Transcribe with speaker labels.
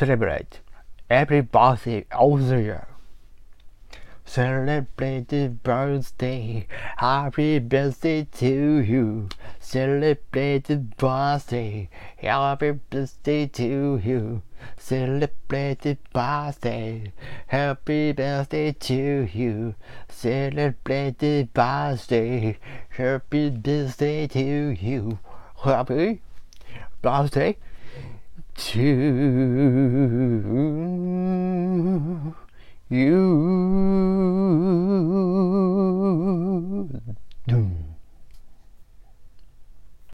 Speaker 1: celebrate every birthday of the year. Celebrate the birthday, happy birthday to you. Celebrate the birthday, happy birthday to you. Celebrate the birthday, happy birthday to you. Celebrate the birthday, happy birthday to you. Happy birthday to you.